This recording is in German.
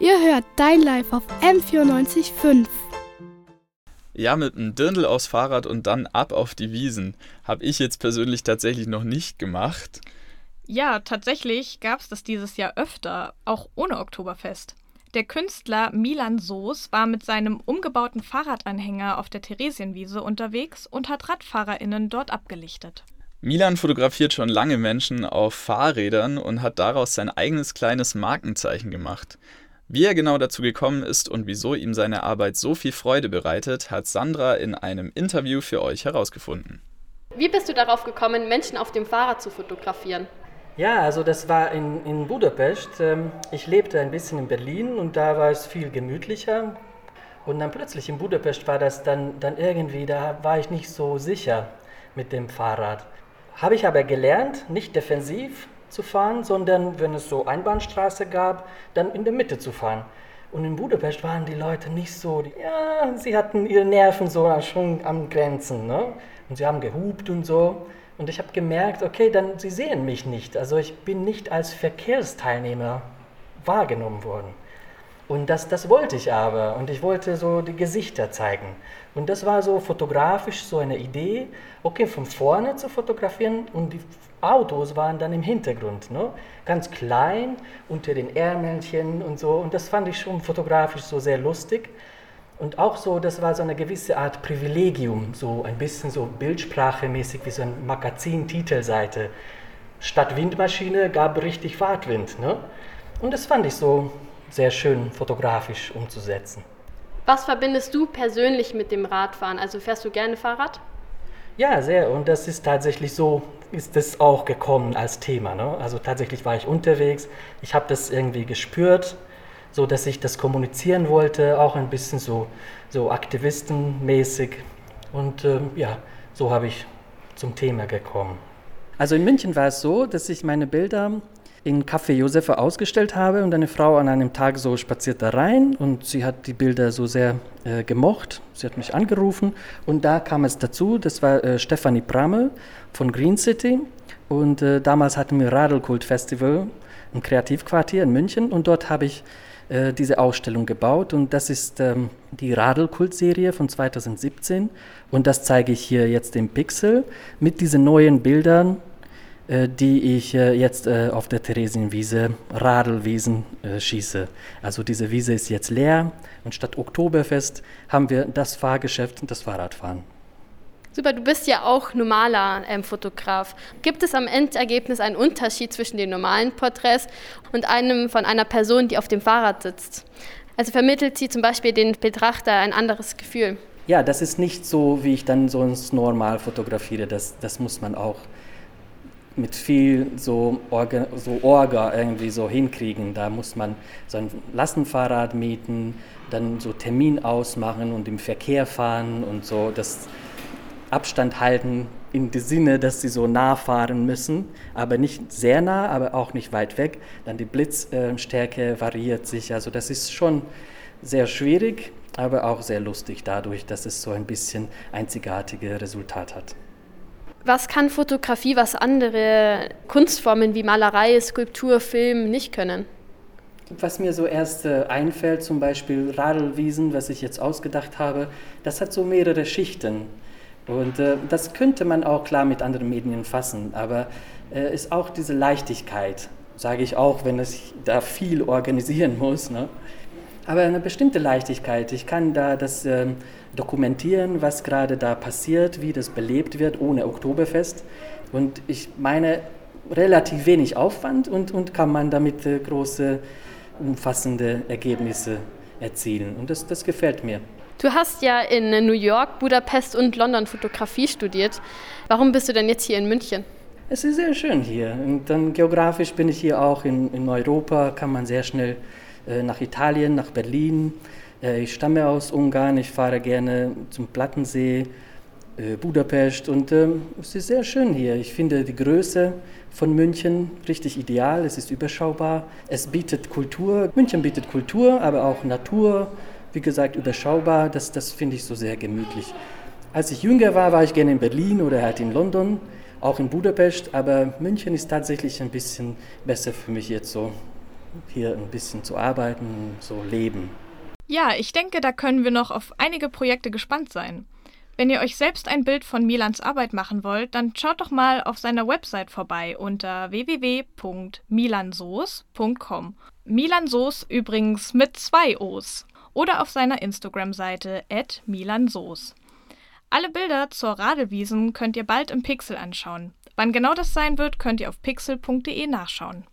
Ihr hört Dein Life auf M94.5. Ja, mit einem Dirndl aufs Fahrrad und dann ab auf die Wiesen. Habe ich jetzt persönlich tatsächlich noch nicht gemacht. Ja, tatsächlich gab es das dieses Jahr öfter, auch ohne Oktoberfest. Der Künstler Milan Soos war mit seinem umgebauten Fahrradanhänger auf der Theresienwiese unterwegs und hat RadfahrerInnen dort abgelichtet. Milan fotografiert schon lange Menschen auf Fahrrädern und hat daraus sein eigenes kleines Markenzeichen gemacht. Wie er genau dazu gekommen ist und wieso ihm seine Arbeit so viel Freude bereitet, hat Sandra in einem Interview für euch herausgefunden. Wie bist du darauf gekommen, Menschen auf dem Fahrrad zu fotografieren? Ja, also das war in, in Budapest. Ähm, ich lebte ein bisschen in Berlin und da war es viel gemütlicher. Und dann plötzlich in Budapest war das dann, dann irgendwie, da war ich nicht so sicher mit dem Fahrrad. Habe ich aber gelernt, nicht defensiv zu fahren, sondern wenn es so Einbahnstraße gab, dann in der Mitte zu fahren. Und in Budapest waren die Leute nicht so, ja, sie hatten ihre Nerven so schon am Grenzen. Ne? Und sie haben gehupt und so. Und ich habe gemerkt, okay, dann sie sehen mich nicht. Also ich bin nicht als Verkehrsteilnehmer wahrgenommen worden. Und das, das wollte ich aber. Und ich wollte so die Gesichter zeigen. Und das war so fotografisch so eine Idee, okay, von vorne zu fotografieren und die Autos waren dann im Hintergrund, ne? ganz klein, unter den Ärmelchen und so. Und das fand ich schon fotografisch so sehr lustig. Und auch so, das war so eine gewisse Art Privilegium, so ein bisschen so bildsprachemäßig wie so eine Magazin-Titelseite. Statt Windmaschine gab richtig Fahrtwind. Ne? Und das fand ich so sehr schön fotografisch umzusetzen. Was verbindest du persönlich mit dem Radfahren? Also fährst du gerne Fahrrad? Ja, sehr. Und das ist tatsächlich so, ist das auch gekommen als Thema. Ne? Also tatsächlich war ich unterwegs, ich habe das irgendwie gespürt so dass ich das kommunizieren wollte, auch ein bisschen so, so aktivistenmäßig. Und äh, ja, so habe ich zum Thema gekommen. Also in München war es so, dass ich meine Bilder in Café Josefa ausgestellt habe und eine Frau an einem Tag so spaziert da rein und sie hat die Bilder so sehr äh, gemocht. Sie hat mich angerufen und da kam es dazu, das war äh, Stefanie Prammel von Green City und äh, damals hatten wir Radelkult Festival im Kreativquartier in München und dort habe ich äh, diese Ausstellung gebaut und das ist ähm, die Radelkult-Serie von 2017 und das zeige ich hier jetzt im Pixel mit diesen neuen Bildern, die ich äh, jetzt äh, auf der Theresienwiese Radelwiesen äh, schieße. Also diese Wiese ist jetzt leer und statt Oktoberfest haben wir das Fahrgeschäft und das Fahrradfahren. Super, du bist ja auch normaler ähm, Fotograf. Gibt es am Endergebnis einen Unterschied zwischen den normalen Porträts und einem von einer Person, die auf dem Fahrrad sitzt? Also vermittelt sie zum Beispiel den Betrachter ein anderes Gefühl? Ja, das ist nicht so, wie ich dann sonst normal fotografiere. Das, das muss man auch mit viel so Orga, so Orga irgendwie so hinkriegen. Da muss man so ein Lastenfahrrad mieten, dann so Termin ausmachen und im Verkehr fahren und so. Das, Abstand halten in dem Sinne, dass sie so nah fahren müssen, aber nicht sehr nah, aber auch nicht weit weg. Dann die Blitzstärke variiert sich. Also das ist schon sehr schwierig, aber auch sehr lustig dadurch, dass es so ein bisschen einzigartige Resultat hat. Was kann Fotografie, was andere Kunstformen wie Malerei, Skulptur, Film nicht können? Was mir so erst äh, einfällt, zum Beispiel Radelwiesen, was ich jetzt ausgedacht habe, das hat so mehrere Schichten. Und äh, das könnte man auch klar mit anderen Medien fassen, aber äh, ist auch diese Leichtigkeit, sage ich auch, wenn es da viel organisieren muss. Ne? Aber eine bestimmte Leichtigkeit. Ich kann da das äh, dokumentieren, was gerade da passiert, wie das belebt wird ohne Oktoberfest. Und ich meine, relativ wenig Aufwand und, und kann man damit äh, große, umfassende Ergebnisse erzielen. Und das, das gefällt mir. Du hast ja in New York, Budapest und London Fotografie studiert. Warum bist du denn jetzt hier in München? Es ist sehr schön hier. Und dann geografisch bin ich hier auch in, in Europa, kann man sehr schnell nach Italien, nach Berlin. Äh, ich stamme aus Ungarn, ich fahre gerne zum Plattensee, äh, Budapest und ähm, es ist sehr schön hier. Ich finde die Größe von München richtig ideal, es ist überschaubar, es bietet Kultur. München bietet Kultur, aber auch Natur wie gesagt, überschaubar. Das, das finde ich so sehr gemütlich. Als ich jünger war, war ich gerne in Berlin oder halt in London, auch in Budapest, aber München ist tatsächlich ein bisschen besser für mich jetzt so. Hier ein bisschen zu arbeiten, so leben. Ja, ich denke, da können wir noch auf einige Projekte gespannt sein. Wenn ihr euch selbst ein Bild von Milans Arbeit machen wollt, dann schaut doch mal auf seiner Website vorbei unter www.milansoos.com. Milansoos übrigens mit zwei O's. Oder auf seiner Instagram-Seite milansoos. Alle Bilder zur Radelwiesen könnt ihr bald im Pixel anschauen. Wann genau das sein wird, könnt ihr auf pixel.de nachschauen.